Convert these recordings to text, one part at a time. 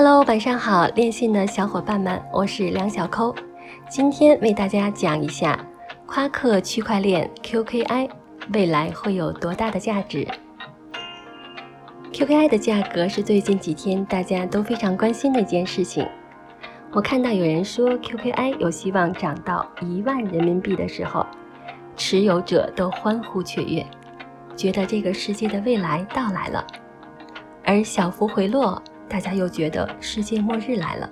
Hello，晚上好，练信的小伙伴们，我是梁小抠，今天为大家讲一下夸克区块链 QKI 未来会有多大的价值。QKI 的价格是最近几天大家都非常关心的一件事情。我看到有人说 QKI 有希望涨到一万人民币的时候，持有者都欢呼雀跃，觉得这个世界的未来到来了。而小幅回落。大家又觉得世界末日来了。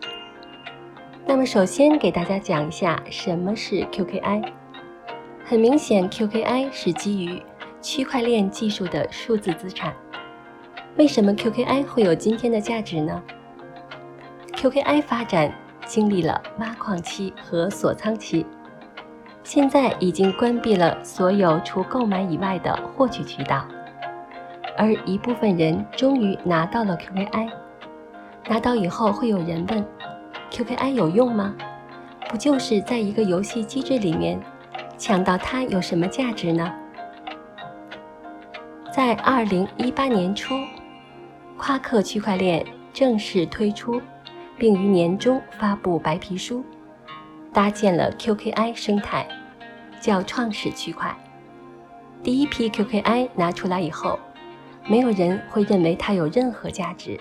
那么，首先给大家讲一下什么是 QKI。很明显，QKI 是基于区块链技术的数字资产。为什么 QKI 会有今天的价值呢？QKI 发展经历了挖矿期和锁仓期，现在已经关闭了所有除购买以外的获取渠道，而一部分人终于拿到了 QKI。拿到以后，会有人问：“QKI 有用吗？不就是在一个游戏机制里面抢到它有什么价值呢？”在二零一八年初，夸克区块链正式推出，并于年中发布白皮书，搭建了 QKI 生态，叫创始区块。第一批 QKI 拿出来以后，没有人会认为它有任何价值。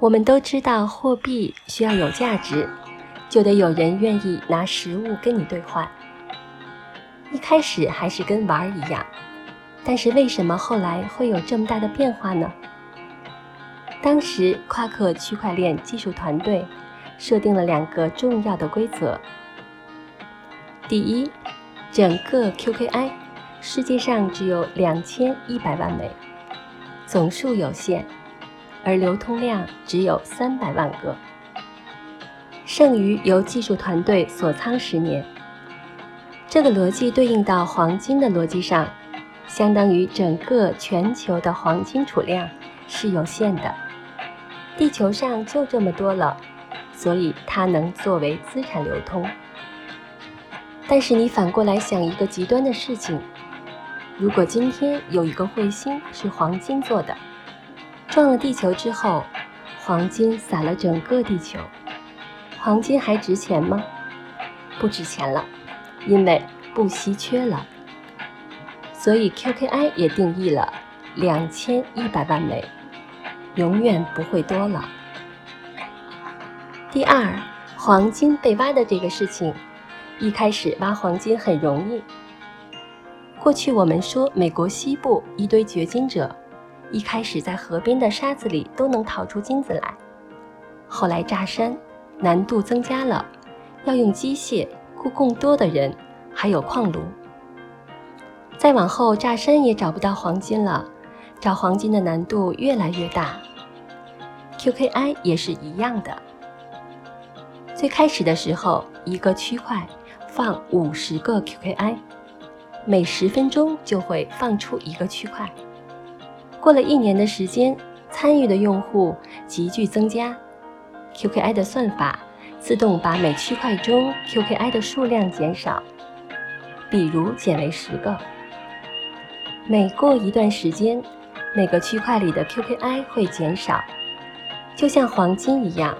我们都知道，货币需要有价值，就得有人愿意拿实物跟你兑换。一开始还是跟玩儿一样，但是为什么后来会有这么大的变化呢？当时夸克区块链技术团队设定了两个重要的规则：第一，整个 QKI 世界上只有两千一百万枚，总数有限。而流通量只有三百万个，剩余由技术团队锁仓十年。这个逻辑对应到黄金的逻辑上，相当于整个全球的黄金储量是有限的，地球上就这么多了，所以它能作为资产流通。但是你反过来想一个极端的事情：如果今天有一个彗星是黄金做的。撞了地球之后，黄金洒了整个地球，黄金还值钱吗？不值钱了，因为不稀缺了。所以 QKI 也定义了两千一百万枚，永远不会多了。第二，黄金被挖的这个事情，一开始挖黄金很容易。过去我们说美国西部一堆掘金者。一开始在河边的沙子里都能淘出金子来，后来炸山难度增加了，要用机械雇更多的人，还有矿炉。再往后炸山也找不到黄金了，找黄金的难度越来越大。QKI 也是一样的，最开始的时候一个区块放五十个 QKI，每十分钟就会放出一个区块。过了一年的时间，参与的用户急剧增加，QKI 的算法自动把每区块中 QKI 的数量减少，比如减为十个。每过一段时间，每个区块里的 QKI 会减少，就像黄金一样，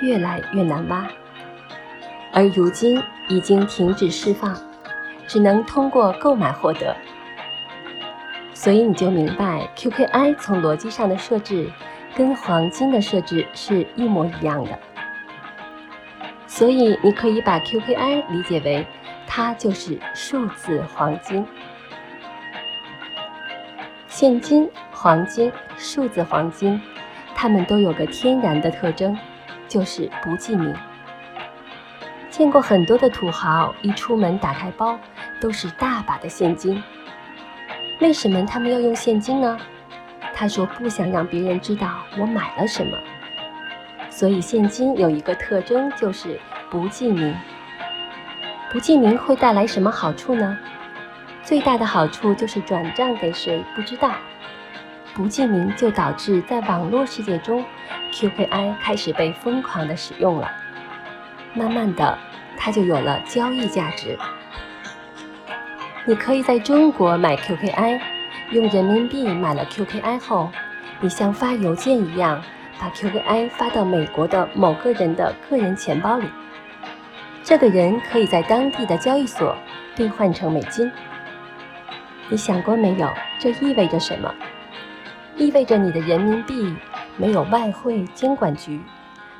越来越难挖。而如今已经停止释放，只能通过购买获得。所以你就明白，QKI 从逻辑上的设置跟黄金的设置是一模一样的。所以你可以把 QKI 理解为，它就是数字黄金。现金、黄金、数字黄金，它们都有个天然的特征，就是不记名。见过很多的土豪，一出门打开包都是大把的现金。为什么他们要用现金呢？他说不想让别人知道我买了什么。所以现金有一个特征就是不记名。不记名会带来什么好处呢？最大的好处就是转账给谁不知道。不记名就导致在网络世界中，QKI 开始被疯狂的使用了。慢慢的，它就有了交易价值。你可以在中国买 QKI，用人民币买了 QKI 后，你像发邮件一样把 QKI 发到美国的某个人的个人钱包里，这个人可以在当地的交易所兑换成美金。你想过没有？这意味着什么？意味着你的人民币没有外汇监管局，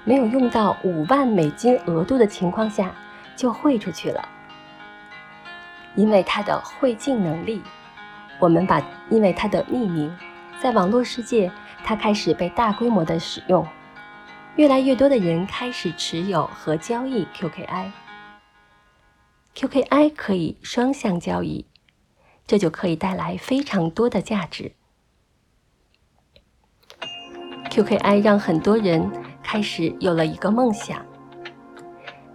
没有用到五万美金额度的情况下就汇出去了。因为它的汇进能力，我们把因为它的匿名，在网络世界，它开始被大规模的使用，越来越多的人开始持有和交易 QKI。QKI 可以双向交易，这就可以带来非常多的价值。QKI 让很多人开始有了一个梦想。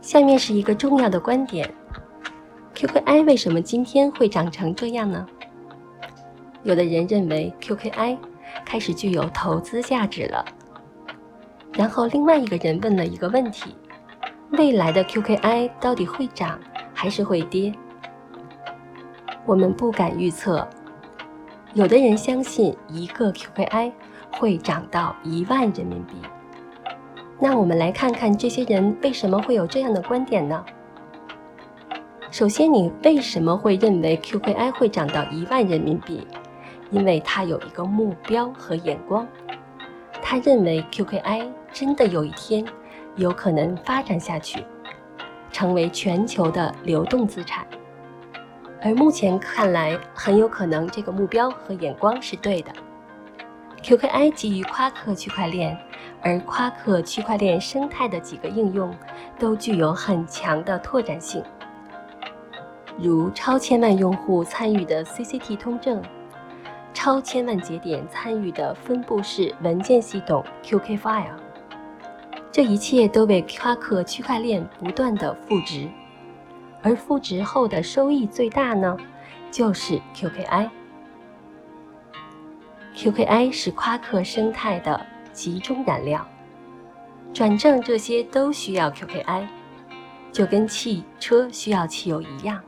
下面是一个重要的观点：QKI 为什么今天会长成这样呢？有的人认为 QKI 开始具有投资价值了。然后另外一个人问了一个问题：未来的 QKI 到底会涨还是会跌？我们不敢预测。有的人相信一个 QKI。会涨到一万人民币。那我们来看看这些人为什么会有这样的观点呢？首先，你为什么会认为 QKI 会涨到一万人民币？因为他有一个目标和眼光，他认为 QKI 真的有一天有可能发展下去，成为全球的流动资产。而目前看来，很有可能这个目标和眼光是对的。QKI 基于夸克区块链，而夸克区块链生态的几个应用都具有很强的拓展性，如超千万用户参与的 CCT 通证，超千万节点参与的分布式文件系统 QKFile。这一切都为夸克区块链不断的赋值，而赋值后的收益最大呢，就是 QKI。QKI 是夸克生态的集中燃料，转正这些都需要 QKI，就跟汽车需要汽油一样。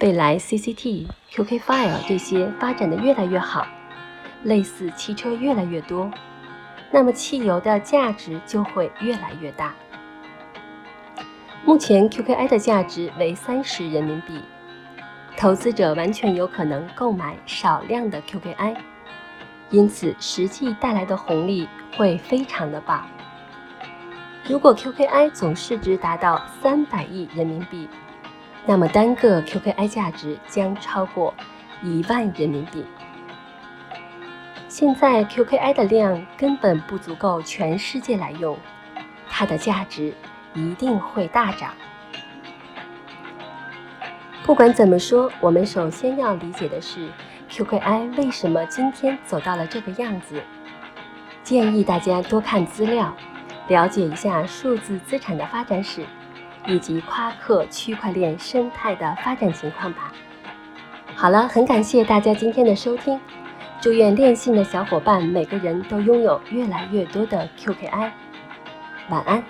未来 CCT、QKFile 这些发展的越来越好，类似汽车越来越多，那么汽油的价值就会越来越大。目前 QKI 的价值为三十人民币。投资者完全有可能购买少量的 QKI，因此实际带来的红利会非常的棒。如果 QKI 总市值达到三百亿人民币，那么单个 QKI 价值将超过一万人民币。现在 QKI 的量根本不足够全世界来用，它的价值一定会大涨。不管怎么说，我们首先要理解的是，QKI 为什么今天走到了这个样子。建议大家多看资料，了解一下数字资产的发展史，以及夸克区块链生态的发展情况吧。好了，很感谢大家今天的收听，祝愿练信的小伙伴每个人都拥有越来越多的 QKI。晚安。